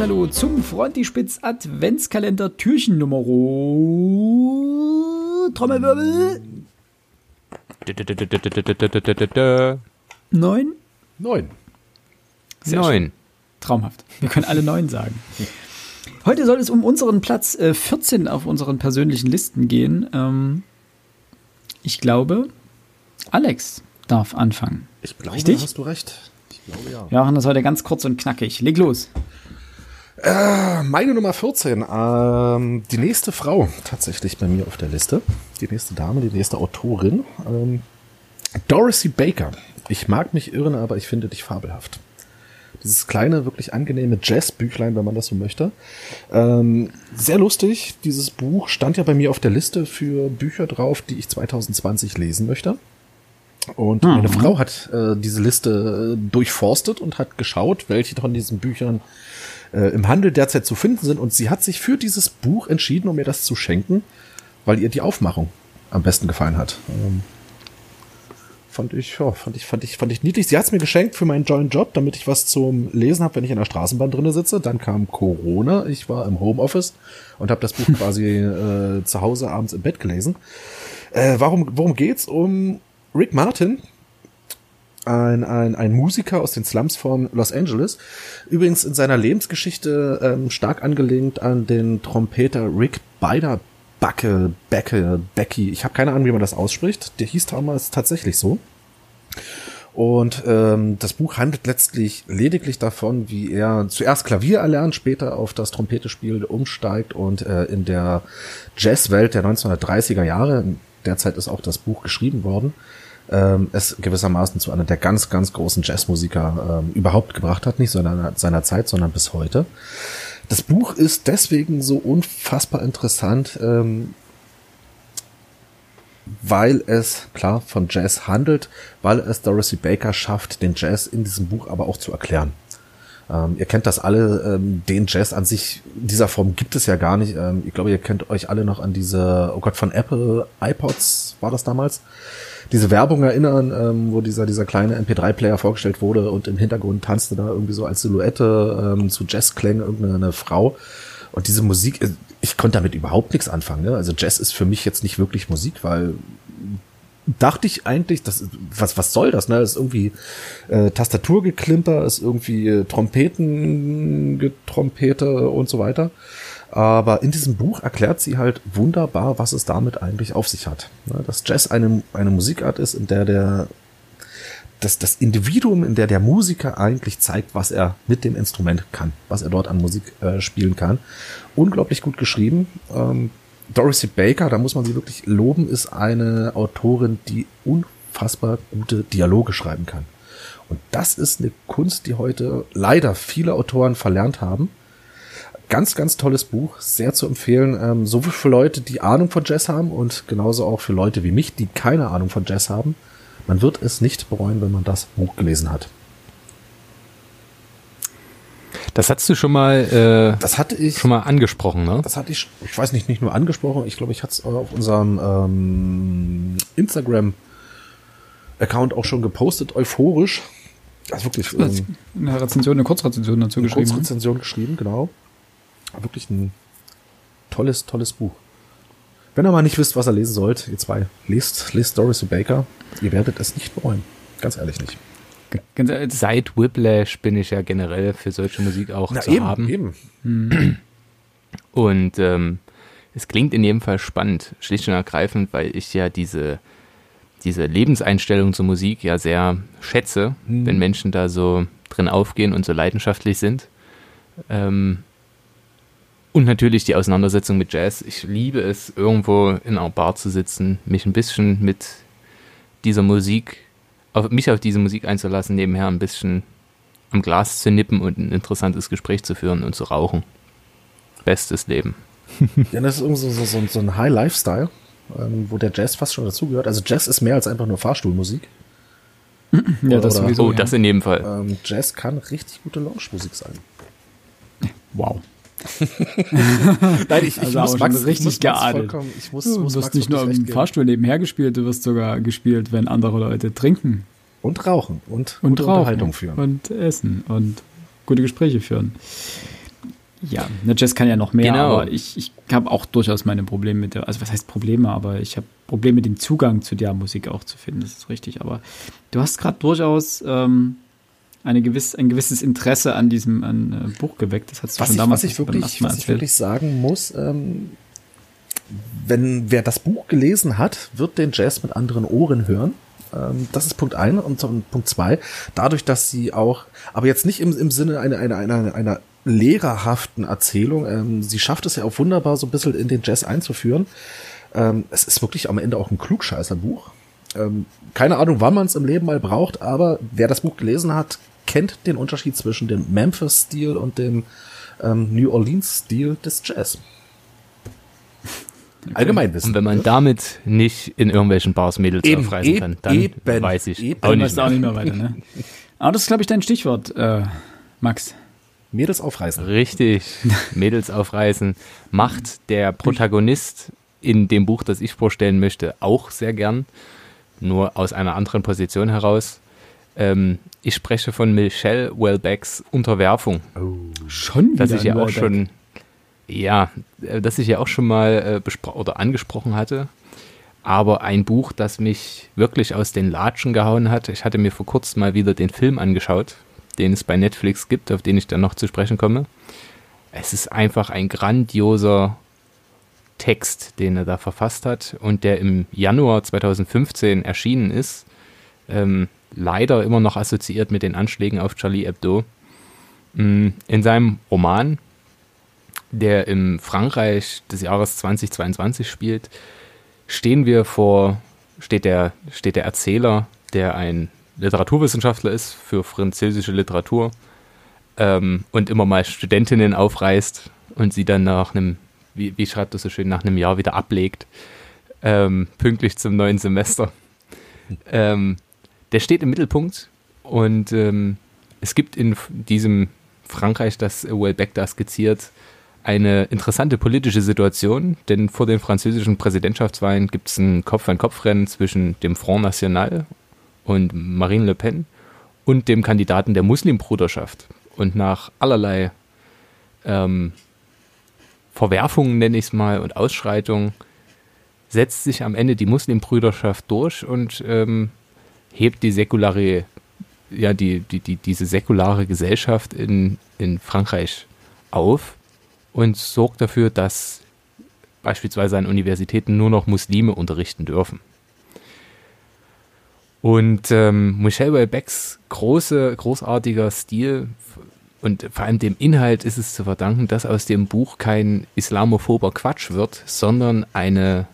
herzliches Hallo zum Frontispitz Adventskalender Türchen Nummer Trommelwirbel. Neun? Neun. Sehr Neun. schön. Traumhaft. Wir können alle neun sagen. Heute soll es um unseren Platz äh, 14 auf unseren persönlichen Listen gehen. Ähm, ich glaube, Alex darf anfangen. Ich glaube, Richtig? hast du recht. Ich glaube ja. Wir machen das heute ganz kurz und knackig. Leg los. Äh, meine Nummer 14. Ähm, die nächste Frau tatsächlich bei mir auf der Liste. Die nächste Dame, die nächste Autorin. Ähm, Dorothy Baker. Ich mag mich irren, aber ich finde dich fabelhaft. Dieses kleine, wirklich angenehme Jazzbüchlein, wenn man das so möchte. Ähm, sehr lustig. Dieses Buch stand ja bei mir auf der Liste für Bücher drauf, die ich 2020 lesen möchte. Und meine Frau hat äh, diese Liste äh, durchforstet und hat geschaut, welche von diesen Büchern äh, im Handel derzeit zu finden sind. Und sie hat sich für dieses Buch entschieden, um mir das zu schenken, weil ihr die Aufmachung am besten gefallen hat. Ähm, fand ich, ja, fand ich, fand ich, fand ich niedlich. Sie hat es mir geschenkt für meinen Joint Job, damit ich was zum Lesen habe, wenn ich in der Straßenbahn drinne sitze. Dann kam Corona. Ich war im Homeoffice und habe das Buch quasi äh, zu Hause abends im Bett gelesen. Äh, warum, worum geht's? Um Rick Martin, ein, ein, ein Musiker aus den Slums von Los Angeles. Übrigens in seiner Lebensgeschichte ähm, stark angelehnt an den Trompeter Rick Beider Backe, Becke, Becky. Ich habe keine Ahnung, wie man das ausspricht. Der hieß damals tatsächlich so. Und ähm, das Buch handelt letztlich lediglich davon, wie er zuerst Klavier erlernt, später auf das Trompetespiel umsteigt und äh, in der Jazzwelt der 1930er Jahre, derzeit ist auch das Buch geschrieben worden, ähm, es gewissermaßen zu einer der ganz, ganz großen Jazzmusiker ähm, überhaupt gebracht hat, nicht seiner, seiner Zeit, sondern bis heute. Das Buch ist deswegen so unfassbar interessant, ähm, weil es klar von Jazz handelt, weil es Dorothy Baker schafft, den Jazz in diesem Buch aber auch zu erklären. Ähm, ihr kennt das alle, ähm, den Jazz an sich dieser Form gibt es ja gar nicht. Ähm, ich glaube, ihr kennt euch alle noch an diese, oh Gott, von Apple iPods war das damals, diese Werbung erinnern, ähm, wo dieser, dieser kleine MP3-Player vorgestellt wurde und im Hintergrund tanzte da irgendwie so als Silhouette ähm, zu Jazzklängen irgendeine Frau. Und diese Musik, äh, ich konnte damit überhaupt nichts anfangen. Ne? Also Jazz ist für mich jetzt nicht wirklich Musik, weil dachte ich eigentlich, das was was soll das? Ne, das ist irgendwie äh, Tastaturgeklimper, ist irgendwie äh, Trompetengetrompete und so weiter. Aber in diesem Buch erklärt sie halt wunderbar, was es damit eigentlich auf sich hat. Ne, dass Jazz eine eine Musikart ist, in der der das, das Individuum, in der der Musiker eigentlich zeigt, was er mit dem Instrument kann, was er dort an Musik äh, spielen kann. Unglaublich gut geschrieben. Ähm, Dorothy Baker, da muss man sie wirklich loben, ist eine Autorin, die unfassbar gute Dialoge schreiben kann. Und das ist eine Kunst, die heute leider viele Autoren verlernt haben. Ganz, ganz tolles Buch, sehr zu empfehlen. Ähm, sowohl für Leute, die Ahnung von Jazz haben und genauso auch für Leute wie mich, die keine Ahnung von Jazz haben. Man wird es nicht bereuen, wenn man das Buch gelesen hat. Das hast du schon mal, äh, Das hatte ich schon mal angesprochen, ne? Das hatte ich, ich weiß nicht, nicht nur angesprochen, ich glaube, ich hatte es auf unserem ähm, Instagram-Account auch schon gepostet, euphorisch. Also wirklich ähm, Eine Rezension, eine Kurzrezension dazu eine geschrieben. ne? Kurzrezension geschrieben, genau. Wirklich ein tolles, tolles Buch. Wenn ihr mal nicht wisst, was ihr lesen sollt, ihr zwei, lest, lest Dorothy Baker. Ihr werdet es nicht bereuen. Ganz ehrlich nicht. Seit Whiplash bin ich ja generell für solche Musik auch zu haben. eben. Und ähm, es klingt in jedem Fall spannend, schlicht und ergreifend, weil ich ja diese, diese Lebenseinstellung zur Musik ja sehr schätze, wenn Menschen da so drin aufgehen und so leidenschaftlich sind. Ähm, und natürlich die Auseinandersetzung mit Jazz. Ich liebe es, irgendwo in einer Bar zu sitzen, mich ein bisschen mit dieser Musik, auf, mich auf diese Musik einzulassen, nebenher ein bisschen am Glas zu nippen und ein interessantes Gespräch zu führen und zu rauchen. Bestes Leben. Ja, das ist irgendwie so, so, so, ein High Lifestyle, ähm, wo der Jazz fast schon dazugehört. Also Jazz ist mehr als einfach nur Fahrstuhlmusik. ja, das oder- sowieso. Oh, ja. das in jedem Fall. Ähm, Jazz kann richtig gute Lounge-Musik sein. wow. Nein, ich, Also aber schon richtig geadelt. vollkommen, ich muss, Du muss wirst Max nicht nur im. Fahrstuhl nebenher gespielt, du wirst sogar gespielt, wenn andere Leute trinken Und rauchen und, und gute rauchen Unterhaltung führen. und essen und gute Gespräche führen. Ja, der Jazz kann ja noch mehr, Genau. aber ich, ich habe auch durchaus meine Probleme mit der, also was heißt Probleme, aber ich habe Probleme mit dem Zugang zu der Musik auch zu finden, das ist richtig. Aber du hast gerade durchaus ähm, eine gewiss, ein gewisses Interesse an diesem an, äh, Buch geweckt. Das hast du Was schon ich, damals was ich wirklich, was ich wirklich sagen muss, ähm, wenn wer das Buch gelesen hat, wird den Jazz mit anderen Ohren hören. Ähm, das ist Punkt ein und Punkt zwei. Dadurch, dass sie auch, aber jetzt nicht im, im Sinne einer, einer, einer, einer lehrerhaften Erzählung, ähm, sie schafft es ja auch wunderbar, so ein bisschen in den Jazz einzuführen. Ähm, es ist wirklich am Ende auch ein Klugscheißerbuch. Ähm, keine Ahnung, wann man es im Leben mal braucht, aber wer das Buch gelesen hat, kennt den Unterschied zwischen dem Memphis-Stil und dem ähm, New Orleans-Stil des Jazz. Allgemeinwissen. Und wenn man damit nicht in irgendwelchen Bars Mädels Eben, aufreißen eben, kann, dann eben, weiß ich eben. auch Dann nicht weißt du auch mehr. nicht mehr weiter, ne? Aber das ist, glaube ich, dein Stichwort, äh, Max. Mädels aufreißen. Richtig, Mädels aufreißen. Macht der Protagonist in dem Buch, das ich vorstellen möchte, auch sehr gern, nur aus einer anderen Position heraus. Ähm, ich spreche von Michelle Welbecks Unterwerfung. Schon wieder das ich ja auch schon, ja, äh, das ich ja auch schon mal äh, oder angesprochen hatte. Aber ein Buch, das mich wirklich aus den Latschen gehauen hat. Ich hatte mir vor kurzem mal wieder den Film angeschaut, den es bei Netflix gibt, auf den ich dann noch zu sprechen komme. Es ist einfach ein grandioser Text, den er da verfasst hat und der im Januar 2015 erschienen ist. Ähm, leider immer noch assoziiert mit den Anschlägen auf Charlie Hebdo. Mm, In seinem Roman, der im Frankreich des Jahres 2022 spielt, stehen wir vor, steht der, steht der Erzähler, der ein Literaturwissenschaftler ist für französische Literatur ähm, und immer mal Studentinnen aufreißt und sie dann nach einem, wie, wie schreibt das so schön, nach einem Jahr wieder ablegt, ähm, pünktlich zum neuen Semester. Ähm, der steht im Mittelpunkt und ähm, es gibt in diesem Frankreich, das Welbeck da skizziert, eine interessante politische Situation, denn vor den französischen Präsidentschaftswahlen gibt es ein Kopf-an-Kopf-Rennen zwischen dem Front National und Marine Le Pen und dem Kandidaten der Muslimbruderschaft. Und nach allerlei ähm, Verwerfungen, nenne ich es mal, und Ausschreitungen, setzt sich am Ende die Muslimbrüderschaft durch und ähm, hebt die säkulare, ja, die, die, die, diese säkulare Gesellschaft in, in Frankreich auf und sorgt dafür, dass beispielsweise an Universitäten nur noch Muslime unterrichten dürfen. Und ähm, Michel Welbecks große, großartiger Stil und vor allem dem Inhalt ist es zu verdanken, dass aus dem Buch kein islamophober Quatsch wird, sondern eine,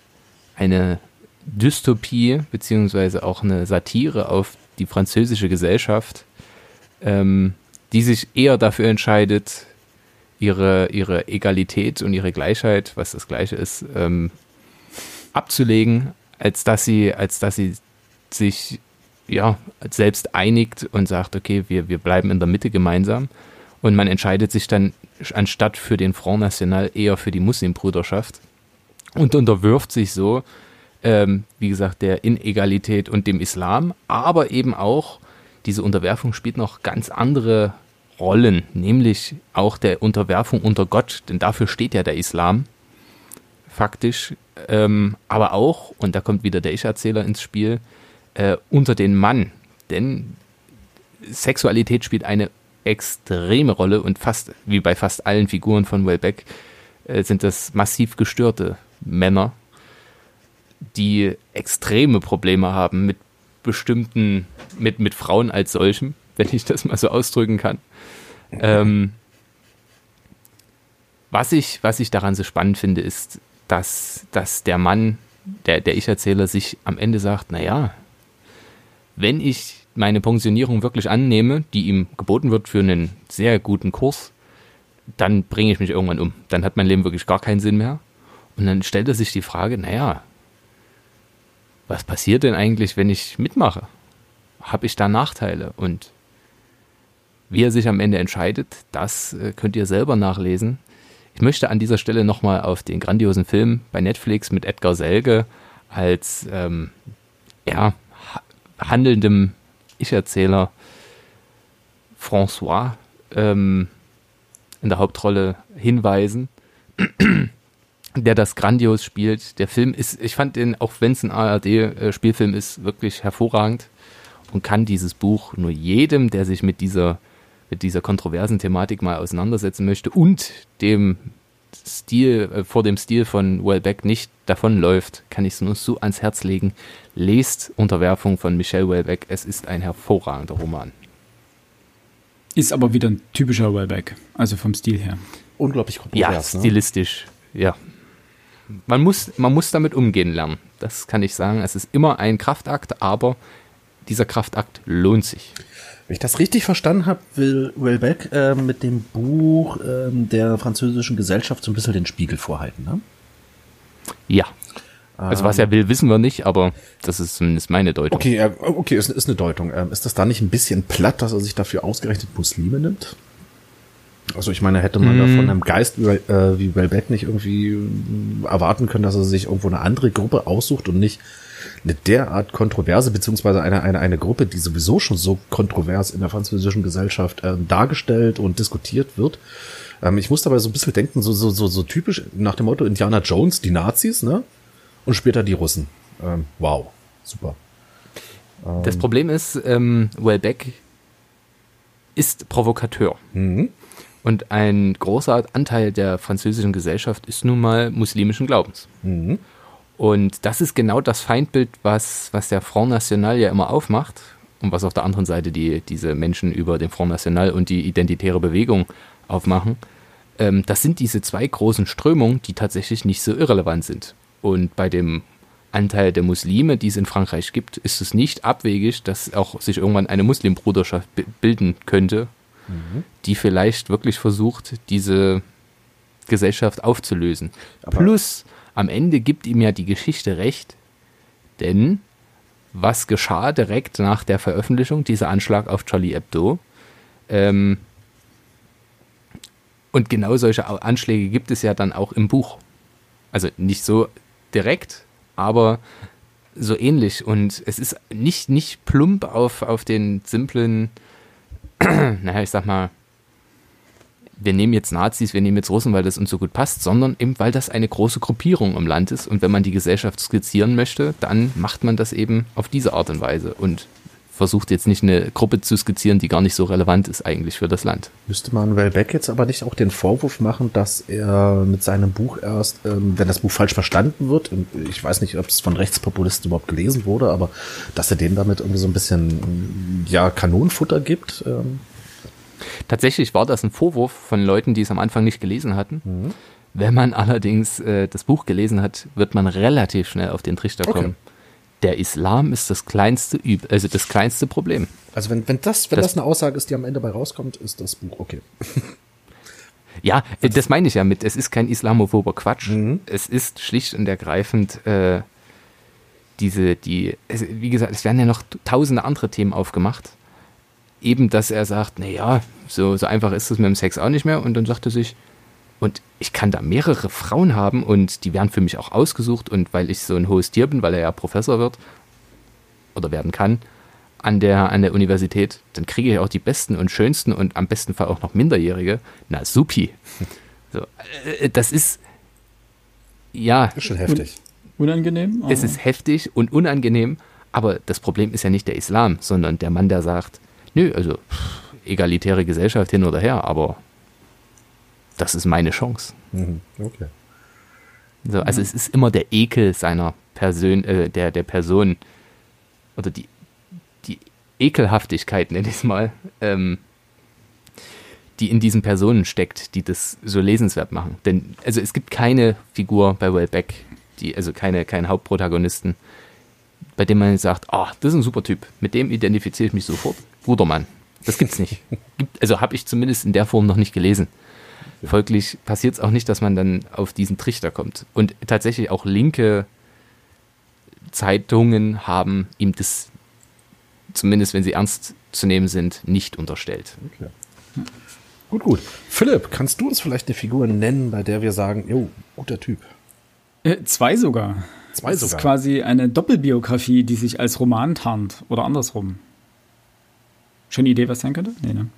eine Dystopie beziehungsweise auch eine Satire auf die französische Gesellschaft, ähm, die sich eher dafür entscheidet, ihre, ihre Egalität und ihre Gleichheit, was das Gleiche ist, ähm, abzulegen, als dass sie, als dass sie sich ja selbst einigt und sagt, okay, wir, wir bleiben in der Mitte gemeinsam. Und man entscheidet sich dann anstatt für den Front National eher für die Muslimbruderschaft und unterwirft sich so, ähm, wie gesagt, der Inegalität und dem Islam, aber eben auch diese Unterwerfung spielt noch ganz andere Rollen, nämlich auch der Unterwerfung unter Gott, denn dafür steht ja der Islam faktisch, ähm, aber auch, und da kommt wieder der Ich-Erzähler ins Spiel, äh, unter den Mann, denn Sexualität spielt eine extreme Rolle und fast wie bei fast allen Figuren von Welbeck äh, sind das massiv gestörte Männer, die extreme Probleme haben mit bestimmten, mit, mit Frauen als solchen, wenn ich das mal so ausdrücken kann. Ähm, was, ich, was ich daran so spannend finde, ist, dass, dass der Mann, der, der Ich-Erzähler, sich am Ende sagt, naja, wenn ich meine Pensionierung wirklich annehme, die ihm geboten wird für einen sehr guten Kurs, dann bringe ich mich irgendwann um. Dann hat mein Leben wirklich gar keinen Sinn mehr. Und dann stellt er sich die Frage, naja, was passiert denn eigentlich, wenn ich mitmache? Habe ich da Nachteile? Und wie er sich am Ende entscheidet, das äh, könnt ihr selber nachlesen. Ich möchte an dieser Stelle nochmal auf den grandiosen Film bei Netflix mit Edgar Selge als ähm, ja, ha handelndem Ich-Erzähler François ähm, in der Hauptrolle hinweisen, der das grandios spielt. Der Film ist, ich fand den, auch wenn es ein ARD-Spielfilm ist, wirklich hervorragend und kann dieses Buch nur jedem, der sich mit dieser, mit dieser kontroversen Thematik mal auseinandersetzen möchte und dem Stil, äh, vor dem Stil von Wellbeck nicht davonläuft, kann ich es nur so ans Herz legen. Lest Unterwerfung von Michel Wellbeck. Es ist ein hervorragender Roman. Ist aber wieder ein typischer Wellbeck, also vom Stil her. Unglaublich kontrovers. Ja, ne? stilistisch, ne? ja. Man muss, man muss damit umgehen lernen. Das kann ich sagen. Es ist immer ein Kraftakt, aber dieser Kraftakt lohnt sich. Wenn ich das richtig verstanden habe, will Welbeck äh, mit dem Buch äh, der französischen Gesellschaft so ein bisschen den Spiegel vorhalten, ne? Ja. Also was er will, wissen wir nicht, aber das ist zumindest meine Deutung. Okay, äh, okay, ist, ist eine Deutung. Ähm, ist das da nicht ein bisschen platt, dass er sich dafür ausgerechnet Muslime nimmt? Also ich meine, hätte man mm. da von einem Geist wie, äh, wie Welbeck nicht irgendwie äh, erwarten können, dass er sich irgendwo eine andere Gruppe aussucht und nicht eine derart kontroverse, beziehungsweise eine, eine, eine Gruppe, die sowieso schon so kontrovers in der französischen Gesellschaft äh, dargestellt und diskutiert wird. Ähm, ich muss dabei so ein bisschen denken, so, so, so, so typisch nach dem Motto Indiana Jones, die Nazis, ne? Und später die Russen. Ähm, wow, super. Ähm, das Problem ist, ähm, Wellbeck ist Provokateur. Mhm. Und ein großer Anteil der französischen Gesellschaft ist nun mal muslimischen Glaubens. Mhm. Und das ist genau das Feindbild, was, was der Front National ja immer aufmacht und was auf der anderen Seite die, diese Menschen über den Front National und die identitäre Bewegung aufmachen. Ähm, das sind diese zwei großen Strömungen, die tatsächlich nicht so irrelevant sind. Und bei dem Anteil der Muslime, die es in Frankreich gibt, ist es nicht abwegig, dass auch sich irgendwann eine Muslimbruderschaft bilden könnte, mhm. die vielleicht wirklich versucht, diese Gesellschaft aufzulösen. Aber Plus am Ende gibt ihm ja die Geschichte recht, denn was geschah direkt nach der Veröffentlichung, dieser Anschlag auf Charlie Hebdo? Ähm, und genau solche Anschläge gibt es ja dann auch im Buch. Also nicht so direkt, aber so ähnlich. Und es ist nicht, nicht plump auf, auf den simplen, naja, ich sag mal, wir nehmen jetzt Nazis, wir nehmen jetzt Russen, weil das uns so gut passt, sondern eben, weil das eine große Gruppierung im Land ist. Und wenn man die Gesellschaft skizzieren möchte, dann macht man das eben auf diese Art und Weise und versucht jetzt nicht eine Gruppe zu skizzieren, die gar nicht so relevant ist eigentlich für das Land. Müsste man Wellbeck jetzt aber nicht auch den Vorwurf machen, dass er mit seinem Buch erst, ähm, wenn das Buch falsch verstanden wird, ich weiß nicht, ob es von Rechtspopulisten überhaupt gelesen wurde, aber dass er denen damit irgendwie so ein bisschen, ja, Kanonenfutter gibt? Ähm Tatsächlich war das ein Vorwurf von Leuten, die es am Anfang nicht gelesen hatten. Mhm. Wenn man allerdings äh, das Buch gelesen hat, wird man relativ schnell auf den Trichter kommen. Der Islam ist das kleinste Üb also das kleinste Problem. Also wenn, wenn das, wenn das, das eine Aussage ist, die am Ende bei rauskommt, ist das Buch okay. ja, äh, das meine ich ja mit, es ist kein islamophober Quatsch. Mhm. Es ist schlicht und ergreifend äh, diese, die, es, wie gesagt, es werden ja noch tausende andere Themen aufgemacht eben, dass er sagt, naja, so, so einfach ist es mit dem Sex auch nicht mehr. Und dann sagt er sich, und ich kann da mehrere Frauen haben und die werden für mich auch ausgesucht. Und weil ich so ein hohes Tier bin, weil er ja Professor wird oder werden kann an der, an der Universität, dann kriege ich auch die besten und schönsten und am besten Fall auch noch Minderjährige. Na, supi. So, äh, das ist, ja. Ist schon heftig. Unangenehm? Es ist heftig und unangenehm, aber das Problem ist ja nicht der Islam, sondern der Mann, der sagt, Nö, also egalitäre Gesellschaft hin oder her, aber das ist meine Chance. Mhm, okay. So, also mhm. es ist immer der Ekel seiner Person, äh, der, der Person oder die, die Ekelhaftigkeit, nenne ich es mal, ähm, die in diesen Personen steckt, die das so lesenswert machen. Denn also es gibt keine Figur bei Wellbeck, die, also keine, keinen Hauptprotagonisten, bei dem man sagt, ah, oh, das ist ein super Typ, mit dem identifiziere ich mich sofort. Guter Mann. Das gibt's nicht. Gibt, also habe ich zumindest in der Form noch nicht gelesen. Folglich passiert es auch nicht, dass man dann auf diesen Trichter kommt. Und tatsächlich auch linke Zeitungen haben ihm das, zumindest wenn sie ernst zu nehmen sind, nicht unterstellt. Okay. Gut, gut. Philipp, kannst du uns vielleicht eine Figur nennen, bei der wir sagen, jo, guter Typ? Äh, zwei sogar. Zwei das sogar. ist quasi eine Doppelbiografie, die sich als Roman tarnt oder andersrum. Schon eine Idee, was sein könnte? Nee, ne?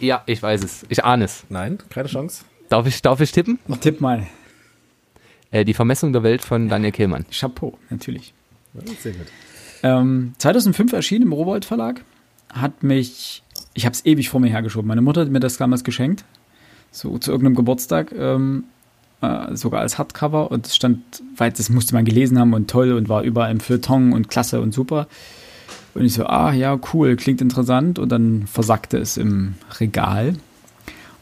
Ja, ich weiß es. Ich ahne es. Nein, keine Chance. Darf ich, darf ich tippen? Tipp mal. Äh, die Vermessung der Welt von Daniel Kehlmann. Chapeau, natürlich. Sehr gut. Ähm, 2005 erschienen im Rowold Verlag. Hat mich, ich habe es ewig vor mir hergeschoben. Meine Mutter hat mir das damals geschenkt. So zu irgendeinem Geburtstag. Ähm, äh, sogar als Hardcover. Und es stand, weil das musste man gelesen haben und toll und war überall im Feuilleton und klasse und super. Und ich so, ah ja, cool, klingt interessant. Und dann versackte es im Regal.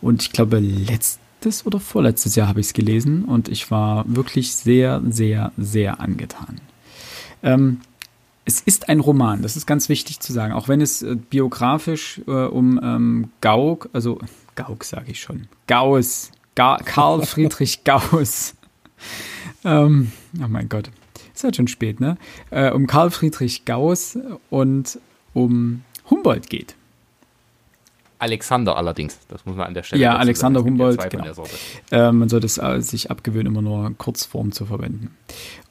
Und ich glaube, letztes oder vorletztes Jahr habe ich es gelesen und ich war wirklich sehr, sehr, sehr angetan. Ähm, es ist ein Roman, das ist ganz wichtig zu sagen, auch wenn es äh, biografisch äh, um ähm, Gauck, also Gauck sage ich schon, Gauss, Ga Karl Friedrich Gauss. ähm, oh mein Gott, ist halt schon spät, ne? Äh, um Karl Friedrich Gauss und um Humboldt geht. Alexander allerdings, das muss man an der Stelle Ja, Alexander sagen. Humboldt, genau. Äh, man sollte es äh, sich abgewöhnen, immer nur Kurzform zu verwenden.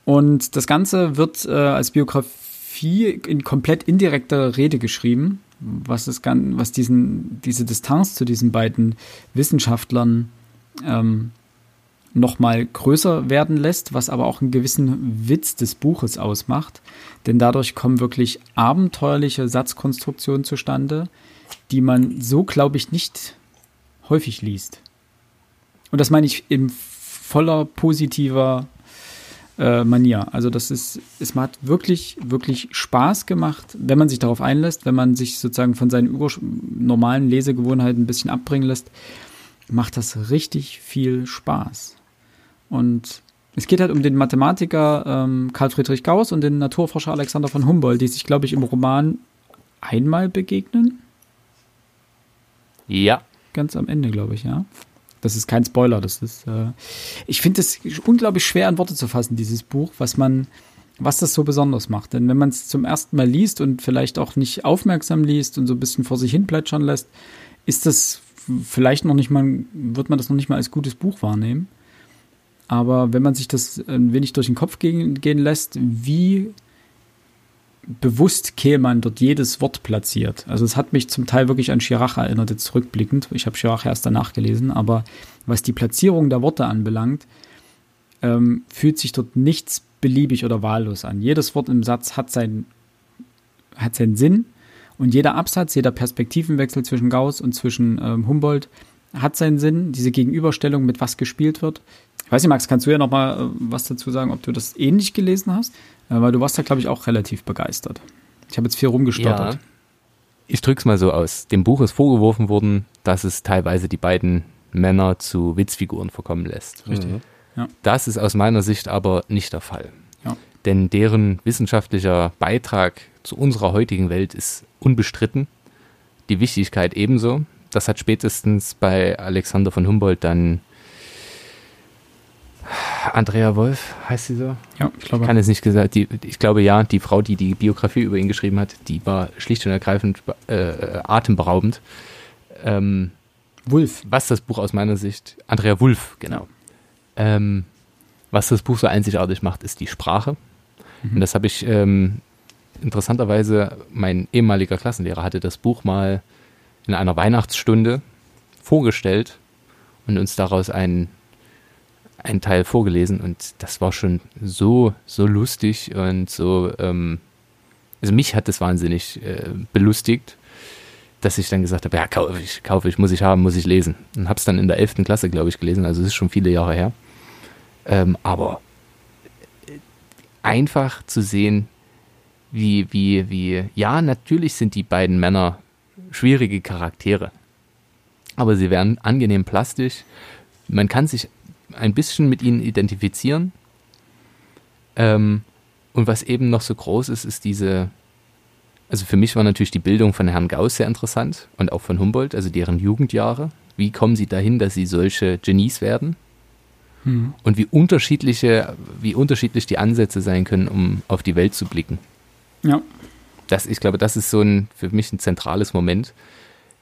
Und das Ganze wird äh, als Biografie in komplett indirekter Rede geschrieben, was, gan- was diesen, diese Distanz zu diesen beiden Wissenschaftlern ähm, nochmal größer werden lässt, was aber auch einen gewissen Witz des Buches ausmacht. Denn dadurch kommen wirklich abenteuerliche Satzkonstruktionen zustande, die man so, glaube ich, nicht häufig liest. Und das meine ich in voller positiver äh, Manier. Also das ist, es hat wirklich, wirklich Spaß gemacht, wenn man sich darauf einlässt, wenn man sich sozusagen von seinen normalen Lesegewohnheiten ein bisschen abbringen lässt, macht das richtig viel Spaß. Und es geht halt um den Mathematiker ähm, Karl Friedrich Gauss und den Naturforscher Alexander von Humboldt, die sich, glaube ich, im Roman einmal begegnen. Ja, Ganz am Ende, glaube ich, ja. Das ist kein Spoiler, das ist. Äh, ich finde es unglaublich schwer in Worte zu fassen, dieses Buch, was man, was das so besonders macht. Denn wenn man es zum ersten Mal liest und vielleicht auch nicht aufmerksam liest und so ein bisschen vor sich hin plätschern lässt, ist das vielleicht noch nicht mal, wird man das noch nicht mal als gutes Buch wahrnehmen. Aber wenn man sich das ein wenig durch den Kopf gehen, gehen lässt, wie bewusst Kehlmann dort jedes Wort platziert. Also es hat mich zum Teil wirklich an Chirac erinnert, jetzt rückblickend. Ich habe Chirac erst danach gelesen, aber was die Platzierung der Worte anbelangt, ähm, fühlt sich dort nichts beliebig oder wahllos an. Jedes Wort im Satz hat, sein, hat seinen Sinn und jeder Absatz, jeder Perspektivenwechsel zwischen Gauss und zwischen ähm, Humboldt hat seinen Sinn, diese Gegenüberstellung, mit was gespielt wird. Ich weiß nicht, Max, kannst du ja noch mal äh, was dazu sagen, ob du das ähnlich gelesen hast? Äh, weil du warst da, glaube ich, auch relativ begeistert. Ich habe jetzt viel rumgestottert. Ja. Ich drück's mal so aus. Dem Buch ist vorgeworfen worden, dass es teilweise die beiden Männer zu Witzfiguren verkommen lässt. Richtig. Ja. Das ist aus meiner Sicht aber nicht der Fall. Ja. Denn deren wissenschaftlicher Beitrag zu unserer heutigen Welt ist unbestritten. Die Wichtigkeit ebenso. Das hat spätestens bei Alexander von Humboldt dann Andrea Wolf, heißt sie so? Ja, ich glaube. kann es nicht gesagt, die, ich glaube ja, die Frau, die die Biografie über ihn geschrieben hat, die war schlicht und ergreifend äh, atemberaubend. Ähm, Wulf. was das Buch aus meiner Sicht, Andrea Wulff, genau. Ähm, was das Buch so einzigartig macht, ist die Sprache. Und das habe ich ähm, interessanterweise, mein ehemaliger Klassenlehrer hatte das Buch mal in einer Weihnachtsstunde vorgestellt und uns daraus einen, einen Teil vorgelesen. Und das war schon so, so lustig und so, ähm, also mich hat das wahnsinnig äh, belustigt dass ich dann gesagt habe, ja, kaufe ich, kaufe ich, muss ich haben, muss ich lesen. Und habe es dann in der 11. Klasse, glaube ich, gelesen, also es ist schon viele Jahre her. Ähm, aber äh, einfach zu sehen, wie, wie, wie, ja, natürlich sind die beiden Männer schwierige Charaktere, aber sie werden angenehm plastisch. Man kann sich ein bisschen mit ihnen identifizieren. Ähm, und was eben noch so groß ist, ist diese, also für mich war natürlich die Bildung von Herrn Gauss sehr interessant und auch von Humboldt, also deren Jugendjahre. Wie kommen sie dahin, dass sie solche Genies werden? Hm. Und wie unterschiedliche, wie unterschiedlich die Ansätze sein können, um auf die Welt zu blicken. Ja. Das, ich glaube, das ist so ein, für mich ein zentrales Moment.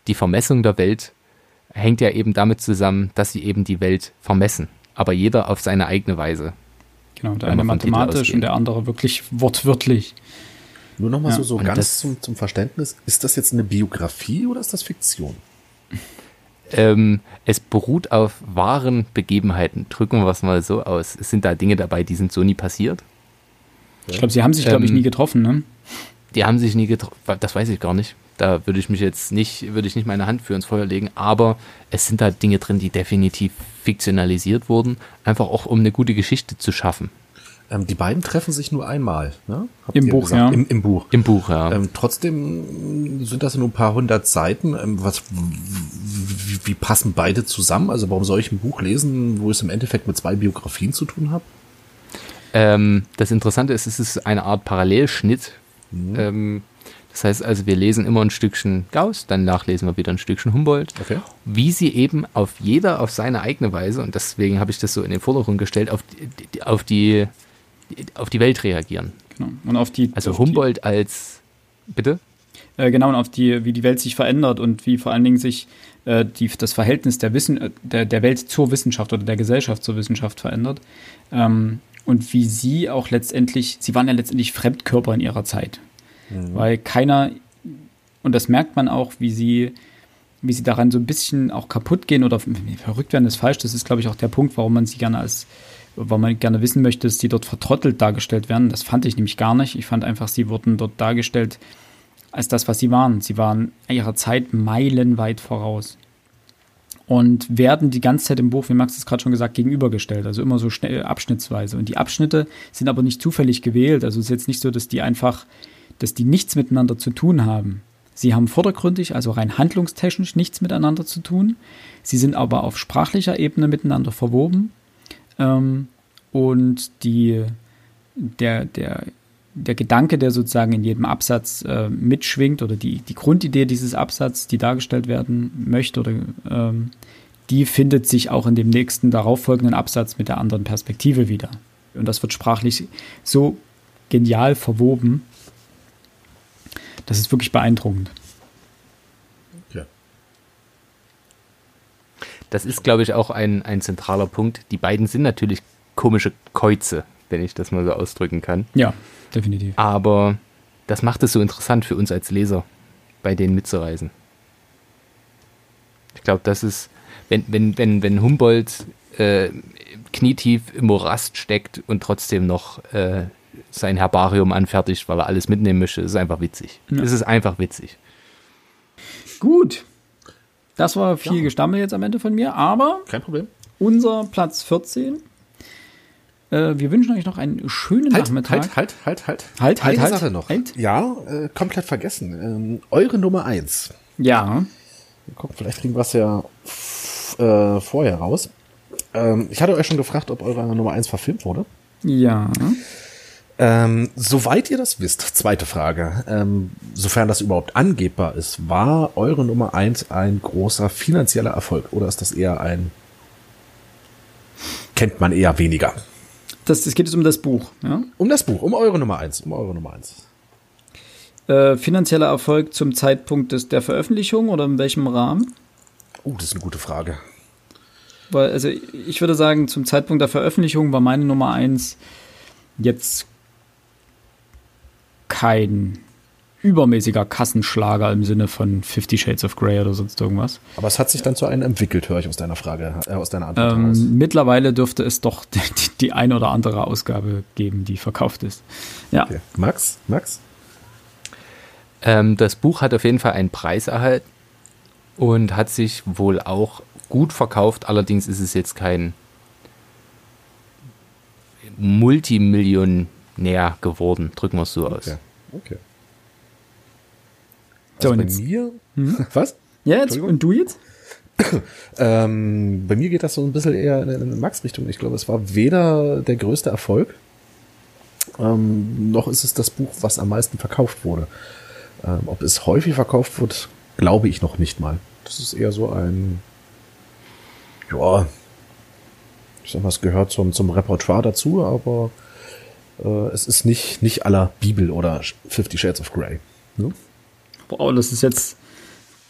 Die Vermessung der Welt hängt ja eben damit zusammen, dass sie eben die Welt vermessen. Aber jeder auf seine eigene Weise. Genau, der eine mathematisch und der andere wirklich wortwörtlich. Nur noch mal Ja, so, so und ganz zum, zum Verständnis. Ist das jetzt eine Biografie oder ist das Fiktion? Ähm, es beruht auf wahren Begebenheiten. Drücken wir es mal so aus. Es sind da Dinge dabei, die sind so nie passiert. Ich glaube, sie haben sich, glaube ich, Ähm, nie getroffen, ne? Die haben sich nie getroffen. Das weiß ich gar nicht. Da würde ich mich jetzt nicht, würde ich nicht meine Hand für ins Feuer legen. Aber es sind da Dinge drin, die definitiv fiktionalisiert wurden. Einfach auch, um eine gute Geschichte zu schaffen. Ähm, die beiden treffen sich nur einmal. Ne? Habt Im ihr Buch, ja. Im, Im Buch. Im Buch, ja. Ähm, trotzdem sind das nur ein paar hundert Seiten. Ähm, was, wie, wie passen beide zusammen? Also warum soll ich ein Buch lesen, wo ich es im Endeffekt mit zwei Biografien zu tun habe? Ähm, das Interessante ist, es ist eine Art Parallelschnitt. Mhm. Das heißt also, wir lesen immer ein Stückchen Gauss, dann nachlesen wir wieder ein Stückchen Humboldt. Okay. Wie sie eben auf jeder auf seine eigene Weise, und deswegen habe ich das so in den Vordergrund gestellt, auf die, die- auf die, die- auf die Welt reagieren. Genau. Und auf die. Also auf Humboldt als, bitte? Die, äh, genau, und auf die, wie die Welt sich verändert und wie vor allen Dingen sich äh, die, das Verhältnis der, Wissen, äh, der, der Welt zur Wissenschaft oder der Gesellschaft zur Wissenschaft verändert. Ähm, und wie sie auch letztendlich, sie waren ja letztendlich Fremdkörper in ihrer Zeit. Weil keiner, und das merkt man auch, wie sie, wie sie daran so ein bisschen auch kaputt gehen oder verrückt werden, ist falsch. Das ist, glaube ich, auch der Punkt, warum man sie gerne als, warum man gerne wissen möchte, dass die dort vertrottelt dargestellt werden. Das fand ich nämlich gar nicht. Ich fand einfach, sie wurden dort dargestellt als das, was sie waren. Sie waren ihrer Zeit meilenweit voraus. Und werden die ganze Zeit im Buch, wie Max es gerade schon gesagt, gegenübergestellt. Also immer so schnell abschnittsweise. Und die Abschnitte sind aber nicht zufällig gewählt. Also es ist jetzt nicht so, dass die einfach, dass die nichts miteinander zu tun haben. Sie haben vordergründig, also rein handlungstechnisch nichts miteinander zu tun. Sie sind aber auf sprachlicher Ebene miteinander verwoben. Ähm, und die, der, der, der Gedanke, der sozusagen in jedem Absatz äh, mitschwingt oder die, die Grundidee dieses Absatzes, die dargestellt werden möchte, oder, ähm, die findet sich auch in dem nächsten darauffolgenden Absatz mit der anderen Perspektive wieder. Und das wird sprachlich so genial verwoben. Das ist wirklich beeindruckend. Ja. Das ist, glaube ich, auch ein, ein zentraler Punkt. Die beiden sind natürlich komische Käuze, wenn ich das mal so ausdrücken kann. Ja, definitiv. Aber das macht es so interessant für uns als Leser, bei denen mitzureisen. Ich glaube, das ist, wenn, wenn, wenn, wenn Humboldt äh, knietief im Morast steckt und trotzdem noch äh, sein Herbarium anfertigt, weil er alles mitnehmen möchte, ist es einfach witzig. Ja. Es ist einfach witzig. Gut. Das war viel Gestammel jetzt am Ende von mir, aber Kein Problem. unser Platz 14. Äh, wir wünschen euch noch einen schönen Halt, Nachmittag. halt, halt, halt, halt. Halt, halt, Eine halt. Sache noch. Halt. Ja, äh, komplett vergessen. Ähm, eure Nummer eins. Ja. Gucken, vielleicht kriegen wir es ja äh, vorher raus. Ähm, ich hatte euch schon gefragt, ob eure Nummer eins verfilmt wurde. Ja. Ähm, soweit ihr das wisst, zweite Frage, ähm, sofern das überhaupt angebbar ist, war eure Nummer eins ein großer finanzieller Erfolg oder ist das eher ein, kennt man eher weniger? Das, es geht jetzt um das Buch. Ja? Um das Buch, um eure Nummer eins, um eure Nummer eins. Äh, finanzieller Erfolg zum Zeitpunkt des, der Veröffentlichung oder in welchem Rahmen? Uh, das ist eine gute Frage. Weil, also ich würde sagen, zum Zeitpunkt der Veröffentlichung war meine Nummer eins jetzt kein übermäßiger Kassenschlager im Sinne von Fifty Shades of Grey oder sonst irgendwas. Aber es hat sich dann zu einem entwickelt, höre ich aus deiner Frage, äh, aus deiner Antwort heraus. Ähm, mittlerweile dürfte es doch die, die ein oder andere Ausgabe geben, die verkauft ist. Ja, Okay. Max, Max? Ähm, das Buch hat auf jeden Fall einen Preis erhalten und hat sich wohl auch gut verkauft. Allerdings ist es jetzt kein Multimillionär geworden. Drücken wir es so aus. Okay. okay. So, Also und bei jetzt- mir, was? ja jetzt, und du jetzt? Ähm, bei mir geht das so ein bisschen eher in eine Max-Richtung. Ich glaube, es war weder der größte Erfolg, ähm, noch ist es das Buch, was am meisten verkauft wurde. Ähm, ob es häufig verkauft wird, glaube ich noch nicht mal. Das ist eher so ein, ja, ich sag mal, es gehört zum, zum Repertoire dazu, aber äh, es ist nicht, nicht aller Bibel oder Fifty Shades of Grey. Ne? Boah, das ist jetzt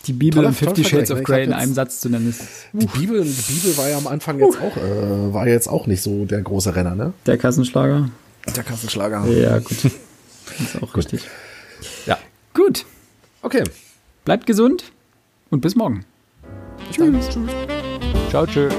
die Bibel Toller- und Fifty Shades of ne? Ich Grey in einem Satz zu nennen, ist Die Bibel, die Bibel war ja am Anfang jetzt auch, äh, war jetzt auch nicht so der große Renner, ne? der Kassenschlager. Der Kassenschlager. Ja, gut. ist auch richtig. Ja. Gut, Okay. bleibt gesund und bis morgen. Tschüss. Ciao, tschüss.